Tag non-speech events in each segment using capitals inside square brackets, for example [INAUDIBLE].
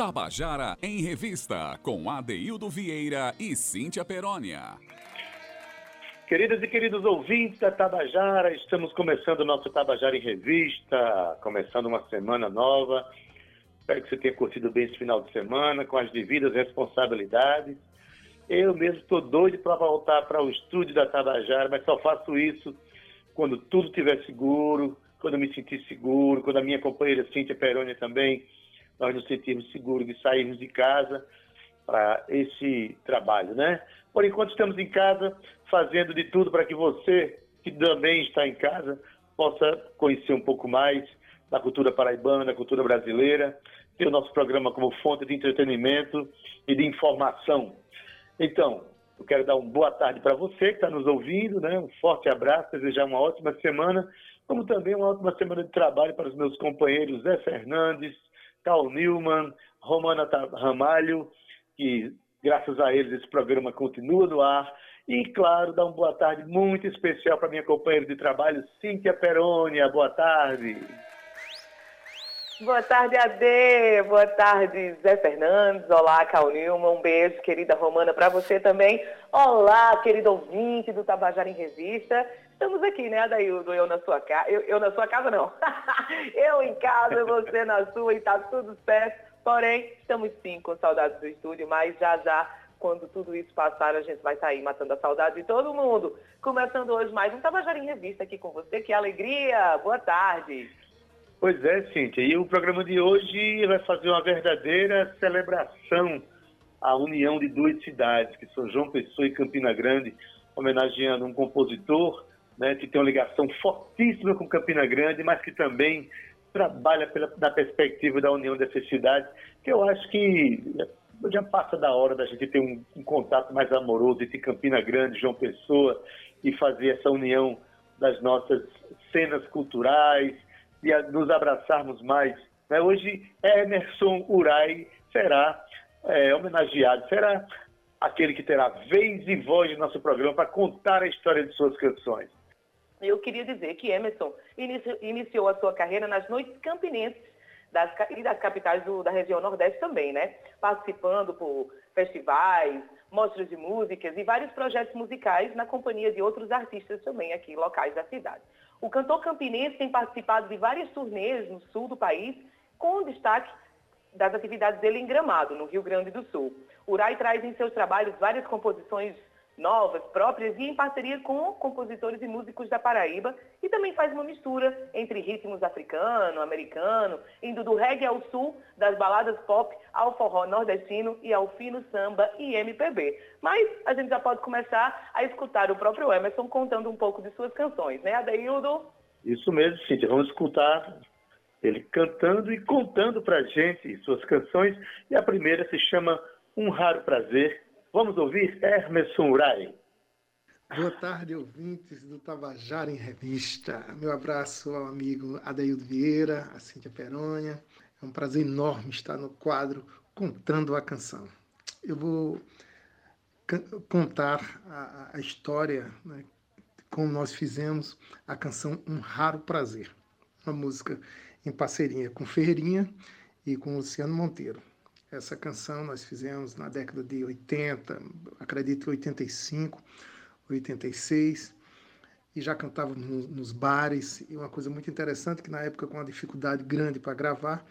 Tabajara em Revista, com Adeildo Vieira e Cíntia Perónia. Queridas e queridos ouvintes da Tabajara, estamos começando o nosso Tabajara em Revista, começando uma semana nova. Espero que você tenha curtido bem esse final de semana, com as devidas responsabilidades. Eu mesmo estou doido para voltar para o estúdio da Tabajara, mas só faço isso quando tudo estiver seguro, quando me sentir seguro, quando a minha companheira Cíntia Perônia também, nós nos sentirmos seguros de sairmos de casa para esse trabalho, né? Por enquanto estamos em casa, fazendo de tudo para que você, que também está em casa, possa conhecer um pouco mais da cultura paraibana, da cultura brasileira, ter o nosso programa como fonte de entretenimento e de informação. Então, eu quero dar uma boa tarde para você que está nos ouvindo, né? um forte abraço, desejar uma ótima semana como também uma ótima semana de trabalho para os meus companheiros Zé Fernandes, Carl Newman, Romana Ramalho, que graças a eles esse programa continua no ar. E, claro, dar uma boa tarde muito especial para minha companheira de trabalho, Cíntia Perônia. Boa tarde. Boa tarde, Ade. Boa tarde, Zé Fernandes. Olá, Cal Nilma. Um beijo, querida Romana, para você também. Olá, querido ouvinte do Tabajara em Revista. Estamos aqui, né, Adaildo? Eu na sua casa. Eu, eu, na sua casa, não. [LAUGHS] eu em casa, [LAUGHS] você na sua e tá tudo certo. Porém, estamos sim com saudades do estúdio, mas já já, quando tudo isso passar, a gente vai sair tá matando a saudade de todo mundo. Começando hoje mais um Tabajara em Revista aqui com você. Que alegria! Boa tarde. Pois é, Cíntia. E o programa de hoje vai fazer uma verdadeira celebração à união de duas cidades, que são João Pessoa e Campina Grande, homenageando um compositor né, que tem uma ligação fortíssima com Campina Grande, mas que também trabalha pela, na perspectiva da união dessas cidades, que eu acho que já passa da hora da gente ter um, um contato mais amoroso entre Campina Grande João Pessoa e fazer essa união das nossas cenas culturais, e a, nos abraçarmos mais. Né? Hoje, Emerson Urai será é, homenageado, será aquele que terá vez e voz no nosso programa para contar a história de suas canções. Eu queria dizer que Emerson iniciou a sua carreira nas noites campinenses das, e das capitais do, da região Nordeste também, né? Participando por festivais, mostras de músicas e vários projetos musicais na companhia de outros artistas também aqui locais da cidade. O cantor campinense tem participado de várias turnês no sul do país, com destaque das atividades dele em Gramado, no Rio Grande do Sul. Urai traz em seus trabalhos várias composições novas, próprias e em parceria com compositores e músicos da Paraíba e também faz uma mistura entre ritmos africano, americano, indo do reggae ao sul, das baladas pop ao forró nordestino e ao fino samba e MPB. Mas a gente já pode começar a escutar o próprio Emerson contando um pouco de suas canções, né, Adeildo? Isso mesmo, Cíntia. Vamos escutar ele cantando e contando pra gente suas canções. E a primeira se chama Um Raro Prazer, Vamos ouvir Hermeson Urai. Boa tarde, ouvintes do Tabajara em Revista. Meu abraço ao amigo Adeildo Vieira, a Cíntia Perônia. É um prazer enorme estar no quadro Contando a Canção. Eu vou contar a, a história, né, como nós fizemos a canção Um Raro Prazer, uma música em parceria com Ferreirinha e com Luciano Monteiro. Essa canção nós fizemos na década de 80, acredito 85, 86, e já cantávamos nos bares. E uma coisa muito interessante que na época com uma dificuldade grande para gravar,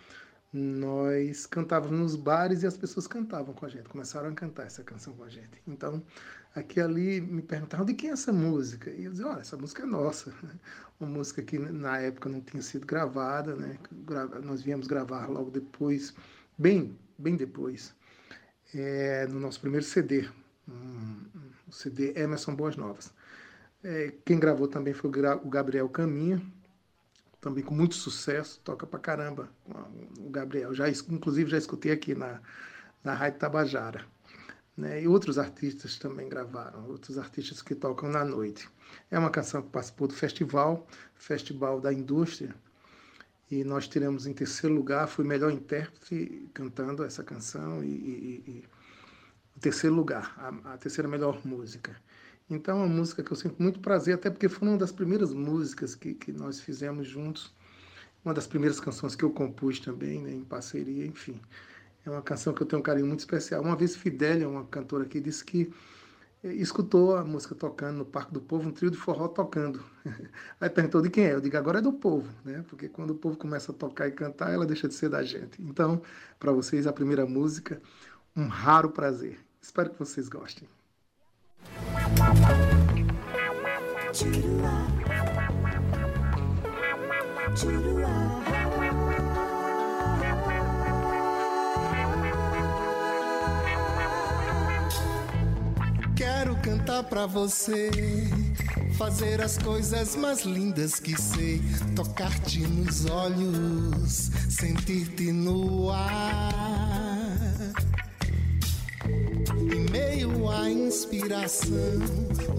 nós cantávamos nos bares e as pessoas cantavam com a gente, começaram a cantar essa canção com a gente. Então, aqui ali me perguntaram de quem é essa música? E eu dizia, olha, essa música é nossa. [LAUGHS] Uma música que na época não tinha sido gravada, né? Nós viemos gravar logo depois, bem bem depois, é, no nosso primeiro CD, um, o CD Emerson Boas Novas. É, quem gravou também foi o Gabriel Caminha, também com muito sucesso, toca pra caramba o Gabriel. Já, inclusive já escutei aqui na, na Rádio Tabajara. Né? E outros artistas também gravaram, outros artistas que tocam na noite. É uma canção que participou do festival, Festival da Indústria, e nós tiramos em terceiro lugar, fui melhor intérprete cantando essa canção e, e, e o terceiro lugar, a, a, terceira melhor música. Então é uma música que eu sinto muito prazer, até porque foi uma das primeiras músicas que, que nós fizemos juntos, uma das primeiras canções que eu compus também, né, em parceria, enfim. É uma canção que eu tenho um carinho muito especial. Uma vez Fidélia, uma cantora aqui, disse que escutou a música tocando no Parque do Povo, um trio de forró tocando. [LAUGHS] Aí perguntou de quem é. Eu digo, agora é do povo, né? Porque quando o povo começa a tocar e cantar, ela deixa de ser da gente. Então, para vocês, a primeira música, um raro prazer. Espero que vocês gostem. Quero cantar pra você, fazer as coisas mais lindas que sei, tocar-te nos olhos, sentir-te no ar. Em meio à inspiração,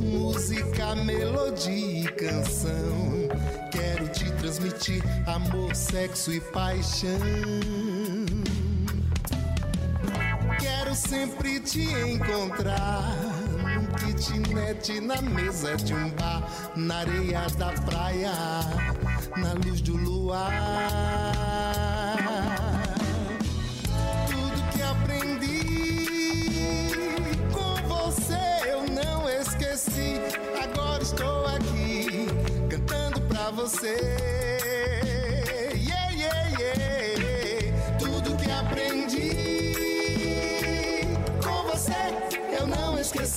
música, melodia e canção, quero te transmitir amor, sexo e paixão. Quero sempre te encontrar num kitnet na mesa de um bar, na areia da praia, na luz do luar. Tudo que aprendi com você eu não esqueci. Agora estou aqui cantando pra você.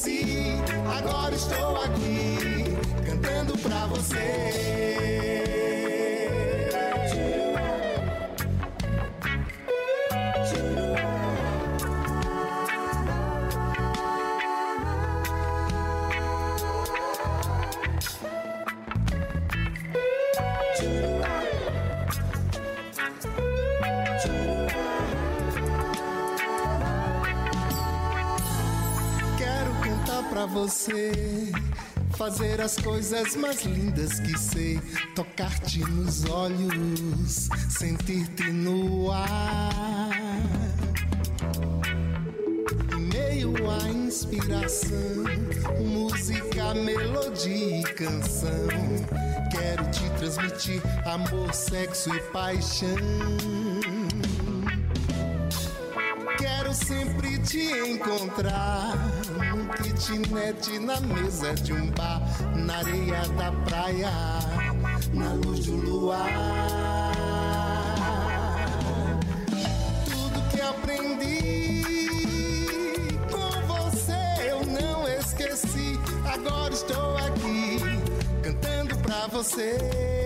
Esqueci. Agora estou aqui cantando pra você. Você, fazer as coisas mais lindas que sei, tocar-te nos olhos, sentir-te no ar. Meio à inspiração, música, melodia e canção, quero te transmitir amor, sexo e paixão. Quero sempre te encontrar kitnet na mesa de um bar, na areia da praia, na luz do luar. Tudo que aprendi com você eu não esqueci. Agora estou aqui cantando pra você.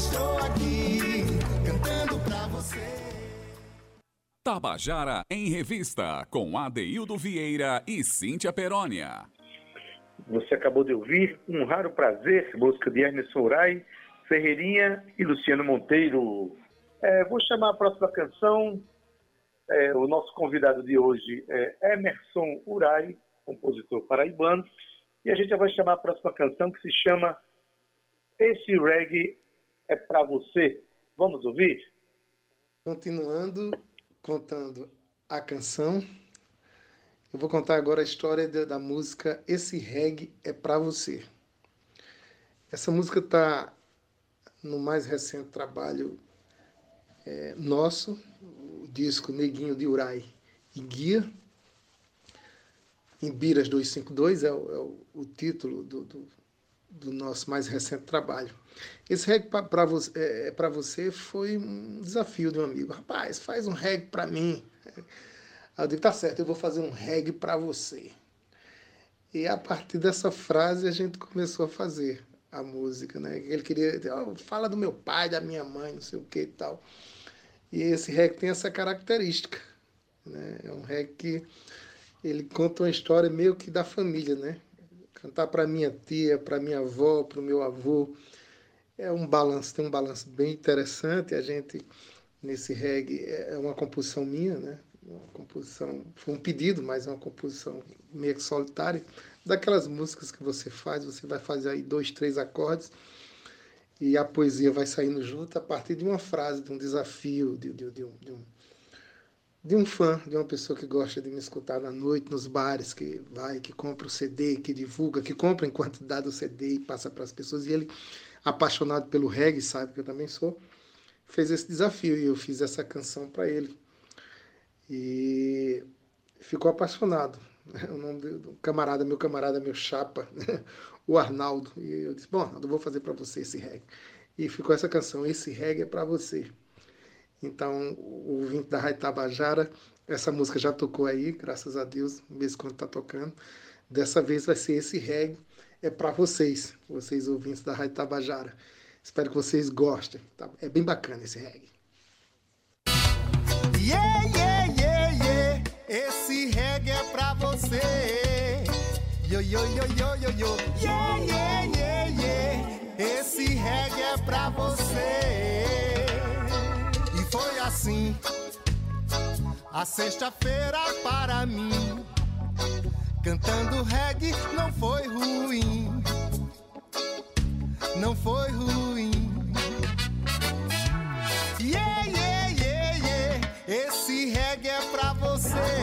Estou aqui cantando pra você. Tabajara em Revista, com Adeildo Vieira e Cíntia Perónia. Você acabou de ouvir Um Raro Prazer, música de Ernest Urai, Ferreirinha e Luciano Monteiro. É, vou chamar a próxima canção. É, o nosso convidado de hoje é Emerson Urai, compositor paraibano. E a gente já vai chamar a próxima canção que se chama Esse Reggae é Pra Você. Vamos ouvir? Continuando contando a canção, eu vou contar agora a história da, música Esse Reggae é Pra Você. Essa música está no mais recente trabalho é, nosso, o disco Neguinho de Urai e Guia, em Biras 252, é o, é o, o título do, do, do, nosso mais recente trabalho. Esse reggae para você, é, pra você foi um desafio de um amigo. Rapaz, faz um reggae para mim. Aí eu digo, tá certo, eu vou fazer um reggae para você. E a partir dessa frase a gente começou a fazer a música, né? Ele queria, oh, fala do meu pai, da minha mãe, não sei o que e tal. E esse reggae tem essa característica, né? É um reggae que ele conta uma história meio que da família, né? Cantar para minha tia, para minha avó, para o meu avô, é um balanço, tem um balanço bem interessante. A gente nesse reggae é uma composição minha, né? Uma composição, foi um pedido, mas é uma composição meio que solitária, daquelas músicas que você faz, você vai fazer aí dois, três acordes e a poesia vai saindo junto a partir de uma frase, de um desafio, de, de, de, um, de um, de um fã, de uma pessoa que gosta de me escutar na noite, nos bares, que vai, que compra o CD, que divulga, que compra em quantidade o CD e passa para as pessoas. E ele, apaixonado pelo reggae, sabe que eu também sou, fez esse desafio e eu fiz essa canção para ele. E ficou apaixonado. [LAUGHS] O nome do camarada, meu camarada, meu chapa, [LAUGHS] o Arnaldo. E eu disse: Bom, Arnaldo, vou fazer para você esse reggae. E ficou essa canção: Esse reggae é para você. Então, o ouvinte da Rádio Tabajara, essa música já tocou aí, graças a Deus, em quando está tocando. Dessa vez vai ser esse reggae, é para vocês, vocês ouvintes da Rádio Tabajara. Espero que vocês gostem. Tá? É bem bacana esse reggae. Yeah, yeah, yeah, yeah. Esse reggae é pra você. Yo, yo, yo, yo, yo, yo. Yeah, yeah, yeah, yeah. Esse reggae é pra você foi assim. A sexta-feira para mim, cantando reggae não foi ruim. Não foi ruim. Yeah, yeah, yeah, yeah. Esse reggae é pra você.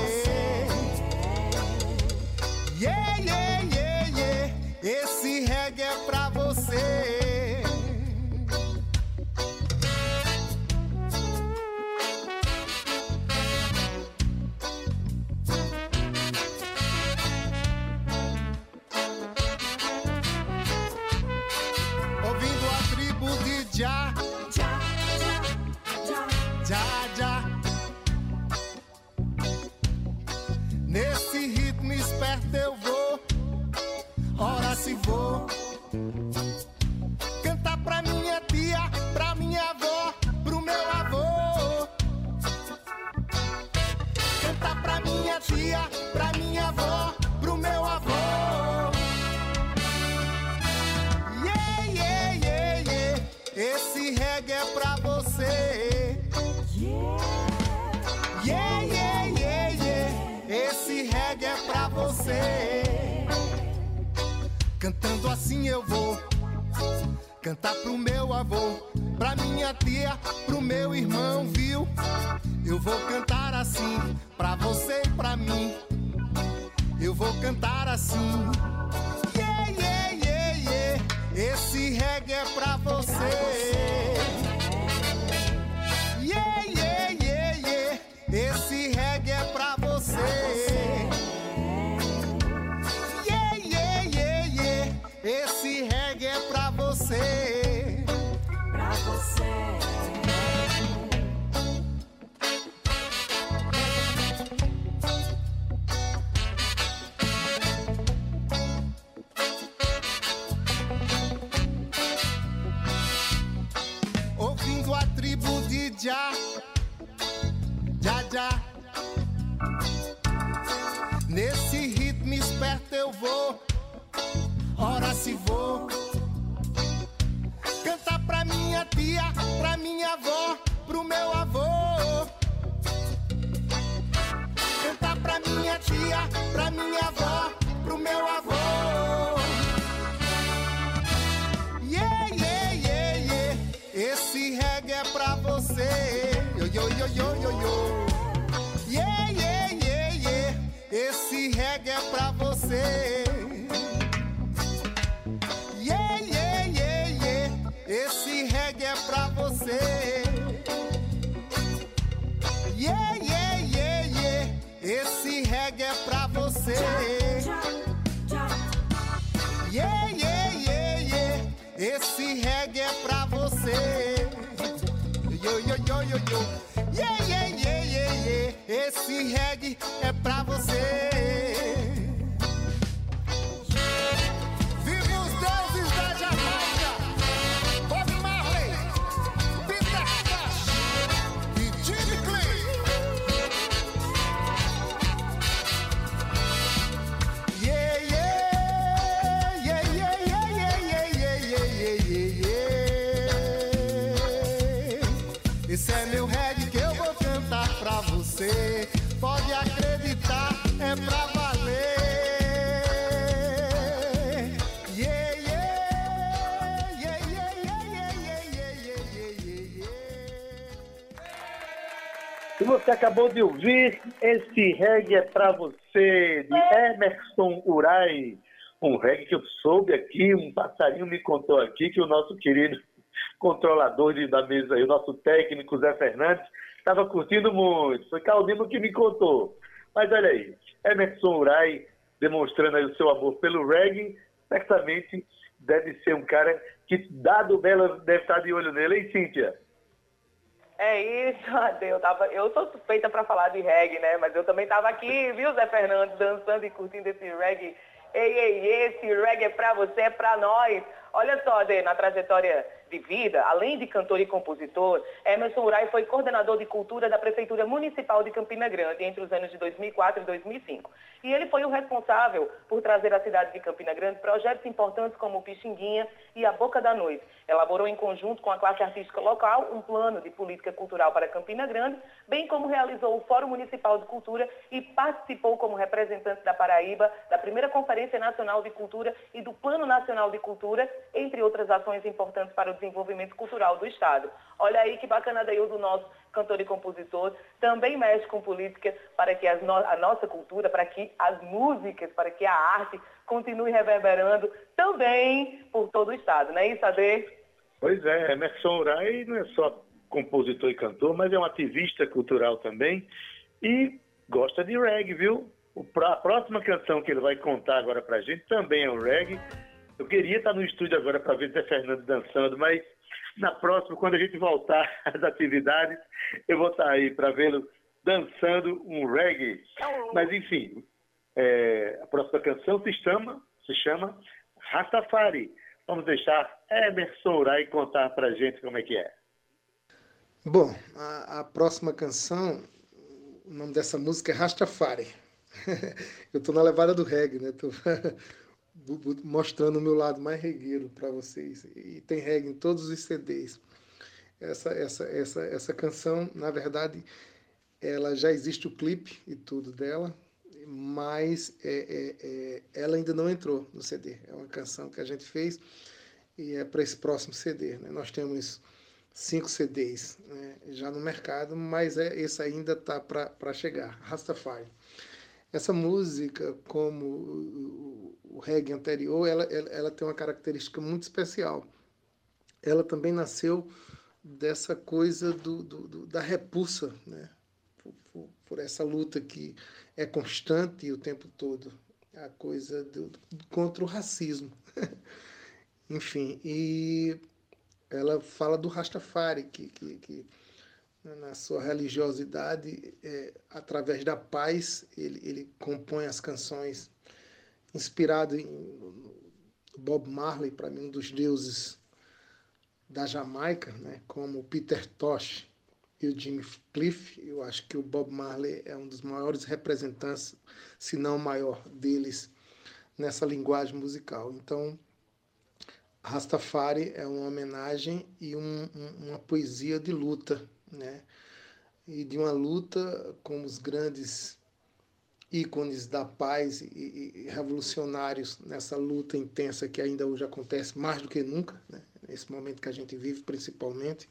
Cantando assim eu vou cantar pro meu avô, pra minha tia, pro meu irmão, viu? Eu vou cantar assim pra você e pra mim. Eu vou cantar assim. Yeah, yeah, yeah, yeah. Esse reggae é pra você. minha avó, pro meu avô. Cantar pra minha tia, pra minha avó, pro meu avô. Yeah, yeah, yeah, yeah. Esse reggae é pra você. Yo, yo, yo, yo, yo, yo. Yeah, yeah, yeah, yeah. Esse reggae é pra você. você. Yeah, yeah, yeah, yeah. Esse reggae é pra você. Yo, yo, yo, yo, yo. Yeah, yeah, yeah, yeah, yeah. Esse reggae é pra você. Você acabou de ouvir Esse Reggae é Pra Você, de Emerson Urai. Um reggae que eu soube aqui, um passarinho me contou aqui que o nosso querido controlador da mesa o nosso técnico Zé Fernandes, estava curtindo muito. Foi Caldino que me contou. Mas olha aí, Emerson Urai demonstrando aí o seu amor pelo reggae, certamente deve ser um cara que, dado Bela, deve estar de olho nele, hein, Cíntia? É isso, [LAUGHS] Ade. Eu, tava, eu sou suspeita para falar de reggae, né? Mas eu também estava aqui, viu, Zé Fernandes, dançando e curtindo esse reggae. Ei, ei, esse reggae é para você, é para nós. Olha só, Ade, na trajetória de vida, além de cantor e compositor, Emerson Urai foi coordenador de cultura da Prefeitura Municipal de Campina Grande entre os anos de 2004 e 2005. E ele foi o responsável por trazer à cidade de Campina Grande projetos importantes como o Pixinguinha e a Boca da Noite. Elaborou em conjunto com a classe artística local um plano de política cultural para Campina Grande, bem como realizou o Fórum Municipal de Cultura e participou como representante da Paraíba da primeira Conferência Nacional de Cultura e do Plano Nacional de Cultura, entre outras ações importantes para o desenvolvimento cultural do Estado. Olha aí que bacana daí o do nosso cantor e compositor, também mexe com política para que no a nossa cultura, para que as músicas, para que a arte continue reverberando também por todo o Estado, não é isso, Ade? Pois é, Emerson Urai não é só compositor e cantor, mas é um ativista cultural também e gosta de reggae, viu? A próxima canção que ele vai contar agora pra gente também é um reggae. Eu queria estar no estúdio agora para ver Zé Fernando dançando, mas na próxima, quando a gente voltar [LAUGHS] às atividades, eu vou estar aí para vê-lo dançando um reggae. Mas enfim, é, a próxima canção se chama, se chama Rastafari. Vamos deixar Emerson Urai contar para gente como é que é. Bom, a, a próxima canção, o nome dessa música é Rastafari. [LAUGHS] Eu estou na levada do reggae, né? Tô [LAUGHS] mostrando o meu lado mais regueiro para vocês. E tem reggae em todos os CDs. Essa, essa, essa, essa canção, na verdade, ela já existe o clipe e tudo dela, mas é, é, é, ela ainda não entrou no CD. É uma canção que a gente fez e é para esse próximo CD. Né? Nós temos cinco CDs né, já no mercado, mas é, esse ainda está para chegar, Rastafari. Essa música, como o, reggae anterior, ela, ela, ela, tem uma característica muito especial. Ela também nasceu dessa coisa do, do, do da repulsa, né? Por, por, por, essa luta que é constante o tempo todo, a coisa do, contra o racismo. [LAUGHS] Enfim, e ela fala do Rastafari, que, que, que na sua religiosidade, é, através da paz, ele, ele compõe as canções inspirado em Bob Marley, para mim, um dos deuses da Jamaica, né, como Peter Tosh e o Jimmy Cliff. Eu acho que o Bob Marley é um dos maiores representantes, se não o maior deles, nessa linguagem musical. Então, Rastafari é uma homenagem e um, um, uma poesia de luta, né? E de uma luta com os grandes ícones da paz e, e revolucionários nessa luta intensa que ainda hoje acontece mais do que nunca, né? nesse momento que a gente vive principalmente,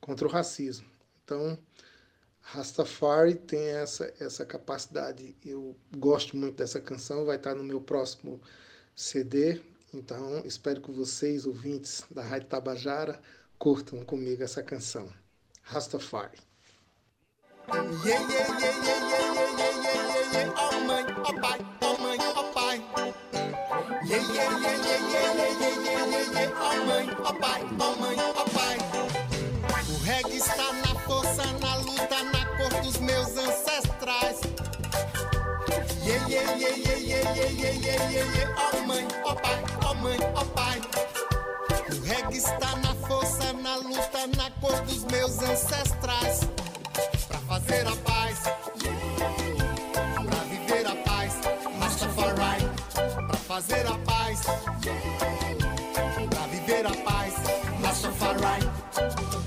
contra o racismo. Então, Rastafari tem essa, essa capacidade. Eu gosto muito dessa canção, vai estar no meu próximo CD, então, espero que vocês, ouvintes da Rádio Tabajara, curtam comigo essa canção. Rastafari. Yeah, O reggae está na força, na luta, na cor dos meus ancestrais. Yeah, yeah, yeah, yeah, yeah, yeah, yeah, yeah, oh, mãe, oh, pai, oh, mãe, oh, pai. O reggae está na luta, na cor dos meus ancestrais. Pra fazer a paz, pra viver a paz, Rastafari. Pra fazer a paz, pra viver a paz, Rastafari.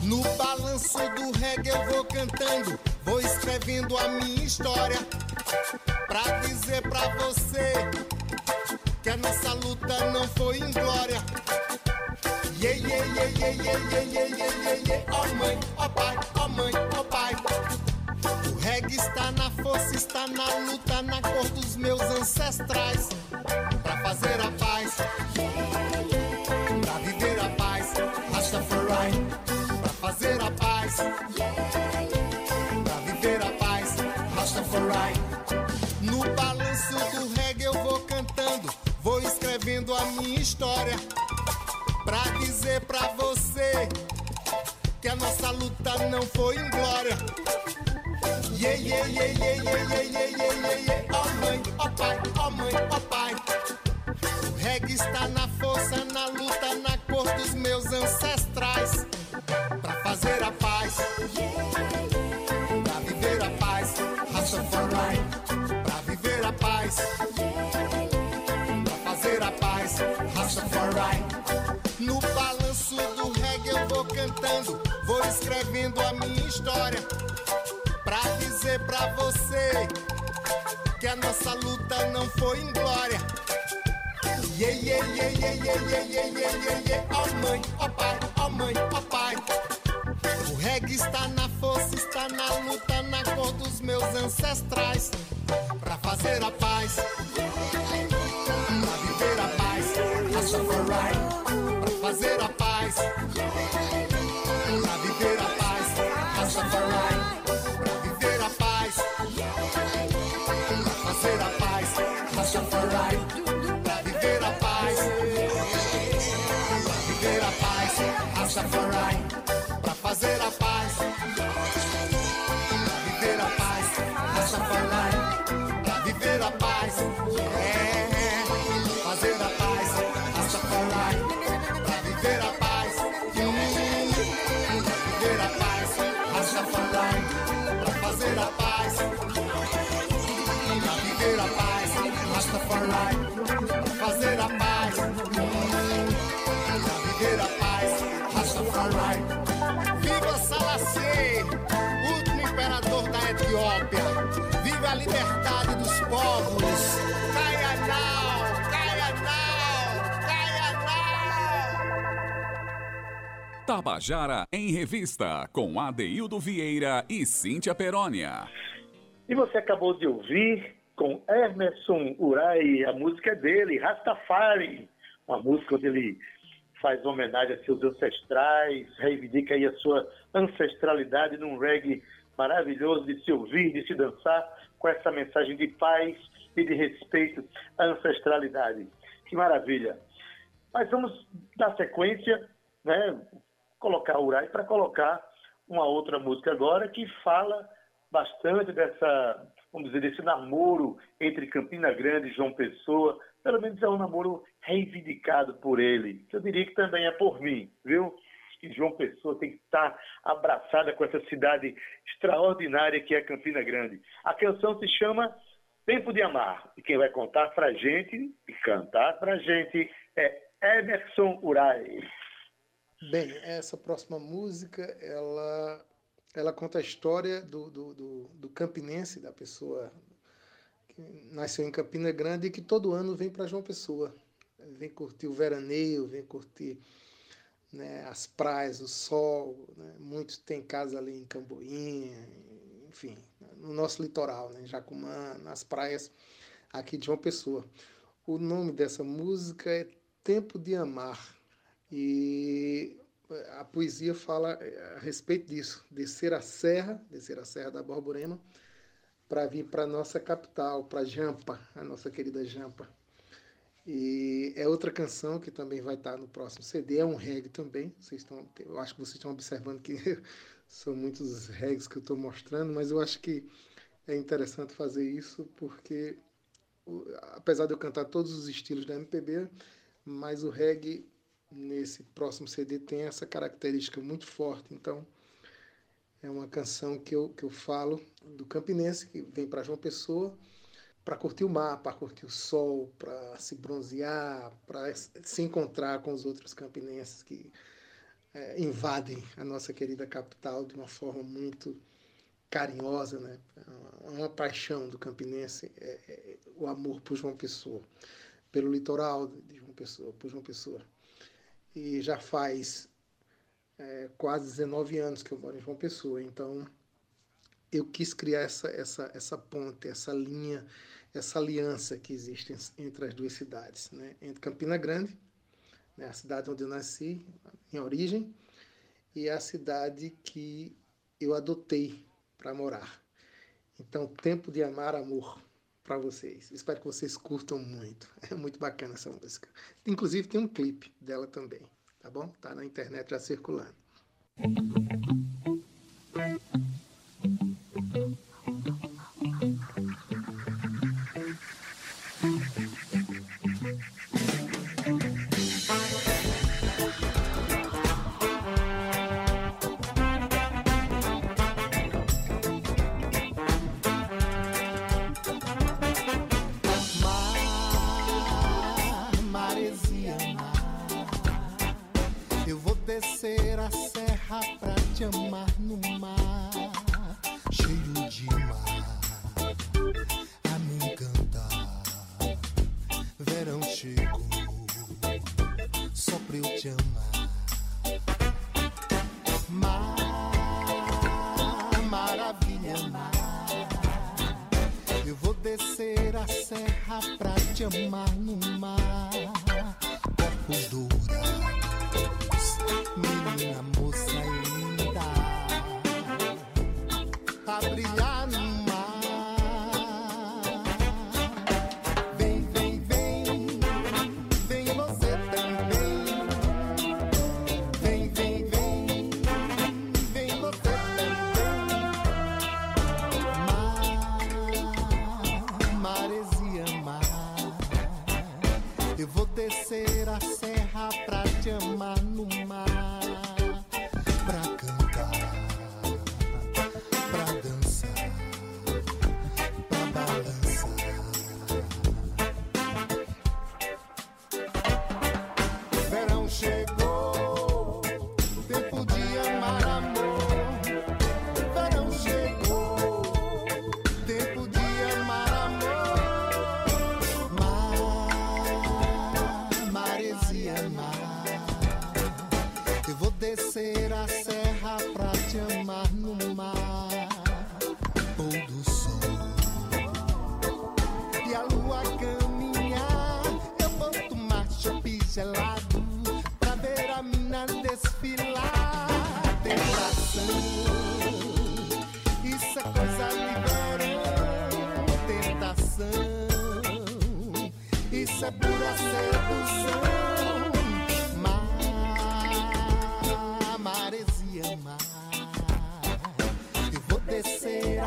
No balanço do reggae eu vou cantando, vou escrevendo a minha história pra dizer pra você que a nossa luta não foi em glória. Yeah, yeah, yeah, yeah, yeah, yeah, cantando, vou escrevendo a minha história. Pra dizer pra você que a nossa luta não foi em glória. Yeah, yeah, yeah, yeah, yeah, yeah, yeah, yeah, yeah, yeah. Oh mãe, oh pai, oh mãe, oh pai. O reggae está na força, está na luta, na cor dos meus ancestrais. Pra fazer a paz, pra Rastafari, pra fazer a paz, pra viver a paz. Rastafari, pra viver a paz. É, Tabajara em Revista, com Adeildo Vieira e Cíntia Perónia. E você acabou de ouvir com Emerson Urai, a música é dele, Rastafari, uma música onde ele faz homenagem a seus ancestrais, reivindica aí a sua ancestralidade num reggae maravilhoso de se ouvir, de se dançar, com essa mensagem de paz e de respeito à ancestralidade. Que maravilha! Mas vamos dar sequência, né? Colocar Urai para colocar uma outra música agora que fala bastante dessa, vamos dizer, desse namoro entre Campina Grande e João Pessoa. Pelo menos é um namoro reivindicado por ele. Eu diria que também é por mim, viu? Que João Pessoa tem que estar abraçada com essa cidade extraordinária que é Campina Grande. A canção se chama Tempo de Amar. E quem vai contar pra gente e cantar pra gente é Emerson Urai. Bem, essa próxima música, ela, ela conta a história do, do, do, do campinense, da pessoa que nasceu em Campina Grande e que todo ano vem para João Pessoa. Vem curtir o veraneio, vem curtir né, as praias, o sol. Né? Muitos têm casa ali em Camboinha, enfim, no nosso litoral, né, em Jacumã, nas praias aqui de João Pessoa. O nome dessa música é Tempo de Amar. E a poesia fala a respeito disso, descer a serra, descer a serra da Borborema, para vir para a nossa capital, para Jampa, a nossa querida Jampa. E é outra canção que também vai estar no próximo CD, é um reggae também. Vocês estão, eu acho que vocês estão observando que [LAUGHS] são muitos reggaes que eu estou mostrando, mas eu acho que é interessante fazer isso porque, apesar de eu cantar todos os estilos da MPB, mas o reggae nesse próximo CD tem essa característica muito forte. Então, é uma canção que eu, que eu falo do campinense que vem para João Pessoa para curtir o mar, para curtir o sol, para se bronzear, para se encontrar com os outros campinenses que é, invadem a nossa querida capital de uma forma muito carinhosa, né? É uma paixão do campinense, é, é, o amor por João Pessoa, pelo litoral de João Pessoa, por João Pessoa. E já faz é, quase 19 anos que eu moro em João Pessoa, então eu quis criar essa, essa, essa ponte, essa linha, essa aliança que existe entre as duas cidades, né? entre Campina Grande, né? a cidade onde eu nasci, em origem, e a cidade que eu adotei para morar. Então, Tempo de Amar Amor para vocês. Espero que vocês curtam muito. [LAUGHS] É muito bacana essa música. Inclusive tem um clipe dela também, tá bom? Tá na internet já circulando.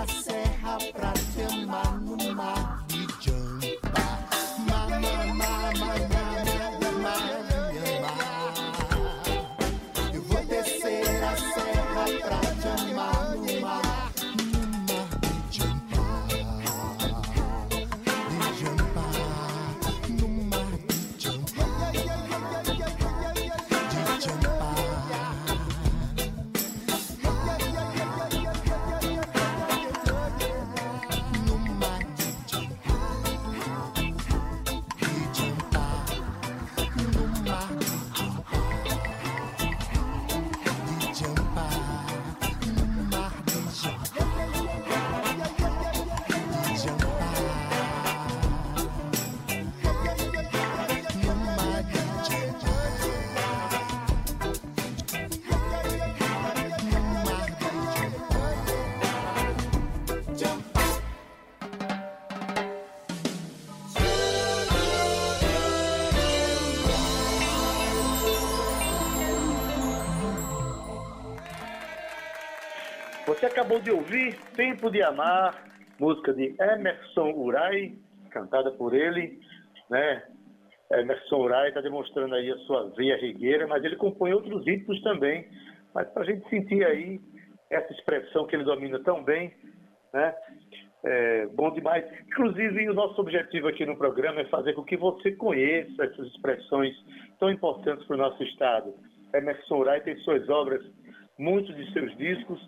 hacer. Você acabou de ouvir Tempo de Amar, música de Emerson Urai, cantada por ele, né? Emerson Urai está demonstrando aí a sua veia regueira, mas ele compõe outros ritmos também. Mas para a gente sentir aí essa expressão que ele domina tão bem, né? É, bom demais. Inclusive, o nosso objetivo aqui no programa é fazer com que você conheça essas expressões tão importantes para o nosso Estado. Emerson Urai tem suas obras, muitos de seus discos,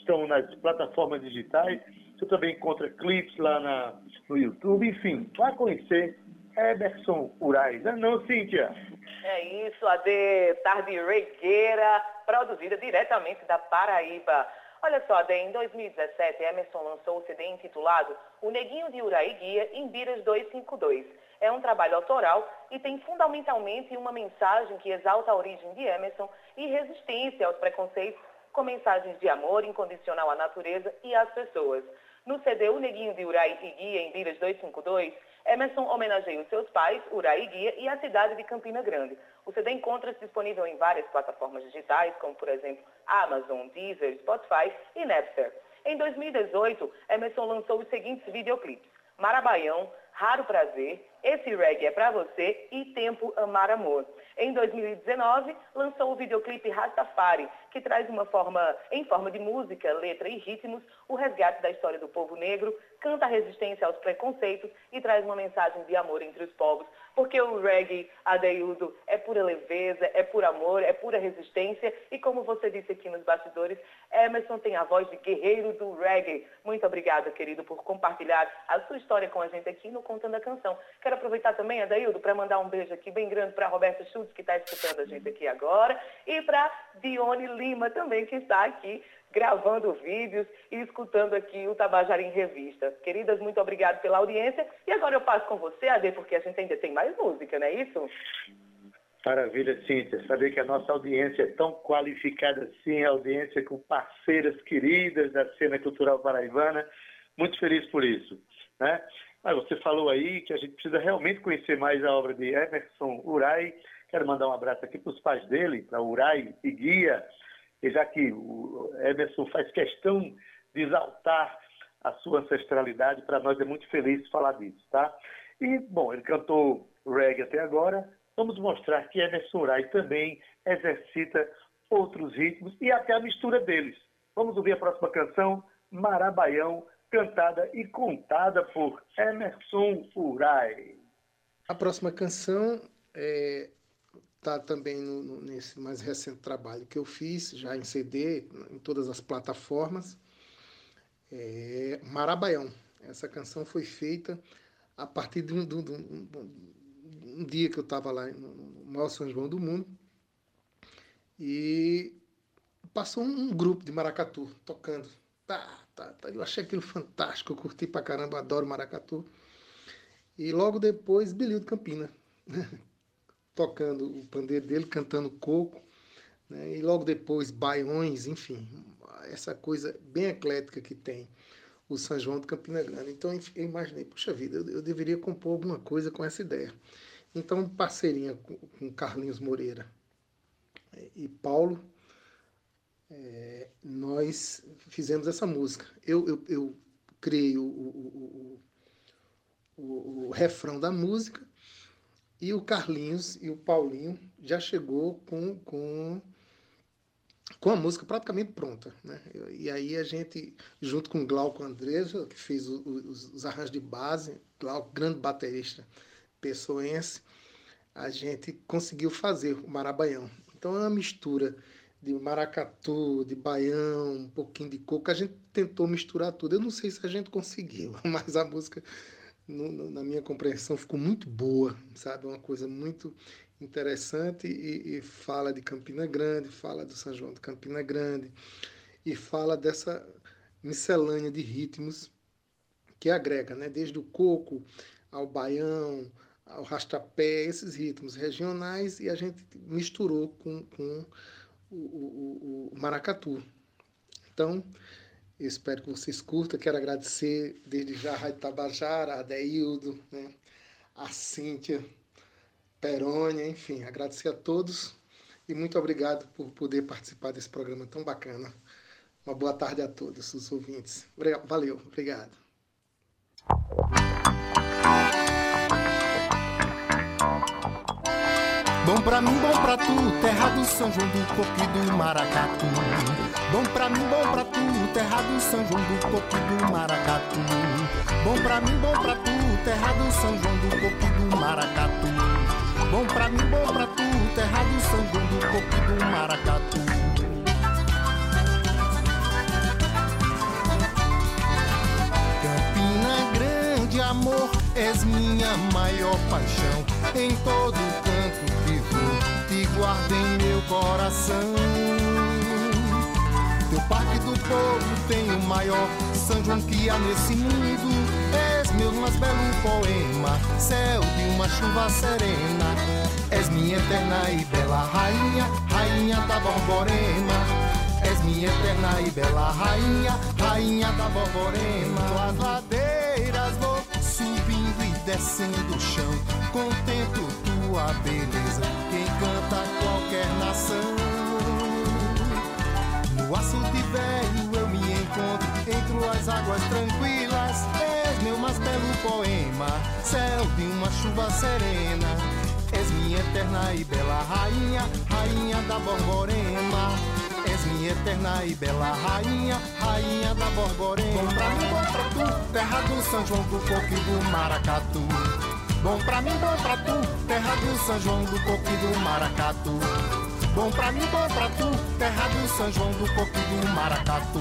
estão nas plataformas digitais. Você também encontra clipes lá na, no YouTube. Enfim, vá conhecer Eberson Urais. Não, é Cíntia? É isso, a de Tarde Regueira, produzida diretamente da Paraíba. Olha só, Adê, em 2017, Emerson lançou o CD intitulado O Neguinho de Uraí Guia em Biras 252. É um trabalho autoral e tem fundamentalmente uma mensagem que exalta a origem de Emerson e resistência aos preconceitos com mensagens de amor incondicional à natureza e às pessoas. No CD O Neguinho de Urai e Guia, em Biras 252, Emerson homenageia os seus pais, Urai e Guia, e a cidade de Campina Grande. O CD encontra-se disponível em várias plataformas digitais, como, por exemplo, Amazon, Deezer, Spotify e Napster. Em 2018, Emerson lançou os seguintes videoclipes. Marabaião, Raro Prazer, Esse Reggae é Pra Você e Tempo Amar Amor. Em 2019, lançou o videoclipe Rastafari, que traz uma forma, em forma de música, letra e ritmos, o resgate da história do povo negro, canta a resistência aos preconceitos e traz uma mensagem de amor entre os povos, porque o reggae, Adeildo, é pura leveza, é puro amor, é pura resistência e como você disse aqui nos bastidores, Emerson tem a voz de guerreiro do reggae. Muito obrigada, querido, por compartilhar a sua história com a gente aqui no Contando a Canção. Quero aproveitar também, Adeildo, para mandar um beijo aqui bem grande para Roberta Schultz, que está escutando a gente aqui agora, e para Dione Lima também, que está aqui gravando vídeos e escutando aqui o Tabajara em Revista. Queridas, muito obrigado pela audiência. E agora eu passo com você, Ade, porque a gente ainda tem mais música, não é isso? Maravilha, Cíntia. Saber que a nossa audiência é tão qualificada assim, audiência com parceiras queridas da cena cultural paraibana. Muito feliz por isso. Né? Mas você falou aí que a gente precisa realmente conhecer mais a obra de Emerson Urai. Quero mandar um abraço aqui para os pais dele, para Urai e Guia, já que o Emerson faz questão de exaltar a sua ancestralidade, para nós é muito feliz falar disso, tá? E, bom, ele cantou reggae até agora, vamos mostrar que Emerson Urai também exercita outros ritmos e até a mistura deles. Vamos ouvir a próxima canção, Marabaião, cantada e contada por Emerson Urai. A próxima canção é Está também no, no, nesse mais recente trabalho que eu fiz, já em CD, em todas as plataformas. É Marabaião. Essa canção foi feita a partir de um, de um, de um, um dia que eu estava lá no maior São João do mundo e passou um grupo de maracatu tocando. Tá, tá, tá. Eu achei aquilo fantástico, eu curti pra caramba, adoro maracatu. E logo depois, Belil de Campina, [LAUGHS] tocando o pandeiro dele, cantando coco, né? e logo depois baiões, enfim, essa coisa bem eclética que tem o São João de Campina Grande. Então eu imaginei, puxa vida, eu, eu deveria compor alguma coisa com essa ideia. Então, parceirinha com, com Carlinhos Moreira e Paulo, é, nós fizemos essa música. Eu, eu, eu criei o, o, o, o refrão da música e o Carlinhos e o Paulinho já chegou com, com, com a música praticamente pronta. Né? E aí a gente, junto com o Glauco Andresa, que fez os, os, arranjos de base, Glauco, grande baterista pessoense, a gente conseguiu fazer o Marabaião. Então é uma mistura de maracatu, de baião, um pouquinho de coco. A gente tentou misturar tudo. Eu não sei se a gente conseguiu, [LAUGHS] mas a música no, na minha compreensão, ficou muito boa, sabe? Uma coisa muito interessante e, e, fala de Campina Grande, fala do São João de Campina Grande e fala dessa miscelânea de ritmos que agrega, né? Desde o coco ao baião, ao rastapé, esses ritmos regionais e a gente misturou com, com o, o, o maracatu. Então, espero que vocês curtam. Quero agradecer desde já a Rádio Tabajara, a Deildo, né? a Cíntia, Perônia, enfim, agradecer a todos e muito obrigado por poder participar desse programa tão bacana. Uma boa tarde a todos os ouvintes. Valeu, obrigado. Bom pra mim, bom pra tu, terra do São João do Coco do Maracatu. Bom pra mim, bom pra tu, terra do São João do Coco do Maracatu. Bom pra mim, bom pra tu, terra do São João do Coco do Maracatu. Bom pra mim, bom pra tu, terra do São João do Coco do Maracatu. Campina Grande, amor, és minha maior paixão. Em todo canto guardo em meu coração Parque do Povo tem o maior São João que há nesse mundo. És meu mais belo poema, céu de uma chuva serena. És minha eterna e bela rainha, rainha da Borborema. És minha eterna e bela rainha, rainha da Borborema. As ladeiras vou subindo e descendo o chão, contemplo tua beleza, quem canta qualquer nação. No açude velho eu me encontro, entre as águas tranquilas, és meu mais belo poema, céu de uma chuva serena. És minha eterna e bela rainha, rainha da Borborema. És minha eterna e bela rainha, rainha da Borborema. Bom pra mim, bom pra tu, terra do São João do Coco e do Maracatu. Bom pra mim, bom pra tu, terra do São João do Coco e do Maracatu. Bom pra mim, bom pra tu, terra do São João do Coco e do Maracatu.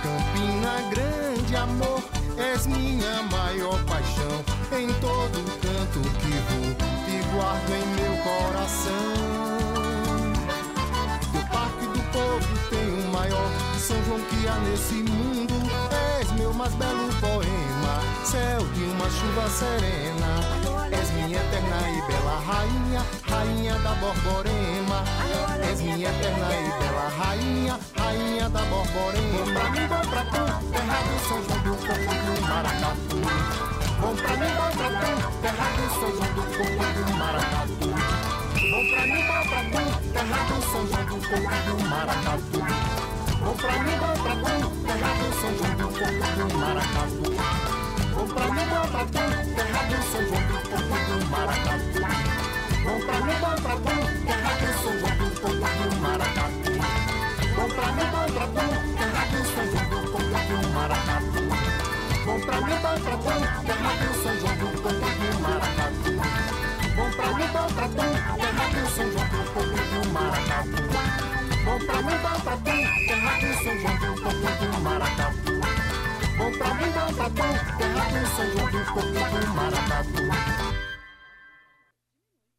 Campina Grande, amor, és minha maior paixão. Em todo canto que vou, te guardo em meu coração. Que há nesse mundo. És meu mais belo poema, céu de uma chuva serena. És minha eterna e bela rainha, rainha da Borborema. És minha eterna e bela rainha, rainha da Borborema. Bom pra mim, bom pra tu, terra do São João do Coco do Maracatu. Bom pra mim, bom pra tu, terra do São João do Coco do Maracatu. Bom pra mim, bom pra tu, terra do São João do Coco do Maracatu. Bom pra mim, bom pra tu, terra do São João do Coco do Maracatu. Bom pra mim, bom pra tu, terra do São João do Coco do Maracatu. Bom pra mim, bom pra tu, terra do São João do Coco do Maracatu. Bom pra mim, bom pra tu, terra do São João do Coco do Maracatu. Bom pra mim, bom pra tu, terra do São João do Coco do Maracatu. Bom pra mim, bom pra tu, terra São João do Coco do Maracatu. Bom pra mim, bom pra tu, terra do São João do Coco do Maracatu. Bom pra mim, bom pra tu, terra do São João do Coco do Maracatu.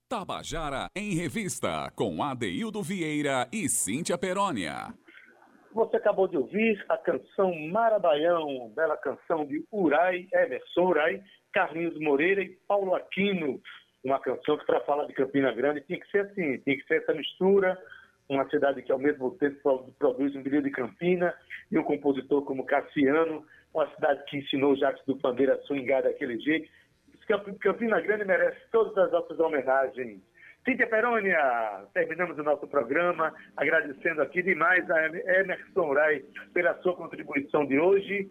Tabajara em Revista, com Adeildo Vieira e Cíntia Perónia. Você acabou de ouvir a canção Marabaião, bela canção de Urai, Emerson Urai, Carlinhos Moreira e Paulo Aquino. Uma canção que, para falar de Campina Grande, tinha que ser assim, tinha que ser essa mistura. Uma cidade que, ao mesmo tempo, produz um brilho de Campina e um compositor como Cassiano. Uma cidade que ensinou Jacques do Pandeiro a swingar daquele jeito. Campina Grande merece todas as nossas homenagens. Cíntia Perônia, terminamos o nosso programa, agradecendo aqui demais a Emerson Rai pela sua contribuição de hoje.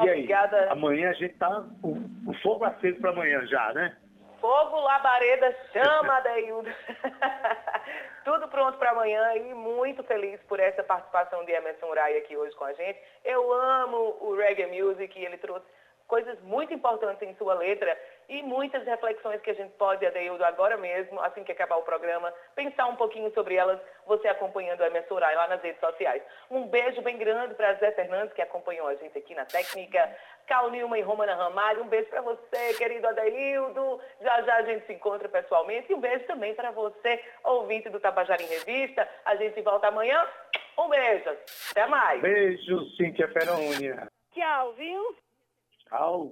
E Obrigada. aí, amanhã a gente tá o, o fogo aceso para amanhã já, né? Fogo, labareda, chama, Adeildo. [LAUGHS] Tudo pronto para amanhã e muito feliz por essa participação de Emerson Rai aqui hoje com a gente. Eu amo o reggae music e ele trouxe coisas muito importantes em sua letra e muitas reflexões que a gente pode, Adeildo, agora mesmo, assim que acabar o programa, pensar um pouquinho sobre elas, você acompanhando a Rai lá nas redes sociais. Um beijo bem grande para Zé Fernandes, que acompanhou a gente aqui na técnica, Cal Nilma e Romana Ramalho, um beijo para você, querido Adeildo, já já a gente se encontra pessoalmente, e um beijo também para você, ouvinte do Tabajara em Revista, a gente volta amanhã, um beijo, até mais. Beijo, Cíntia Perônia. Tchau, viu? Tchau.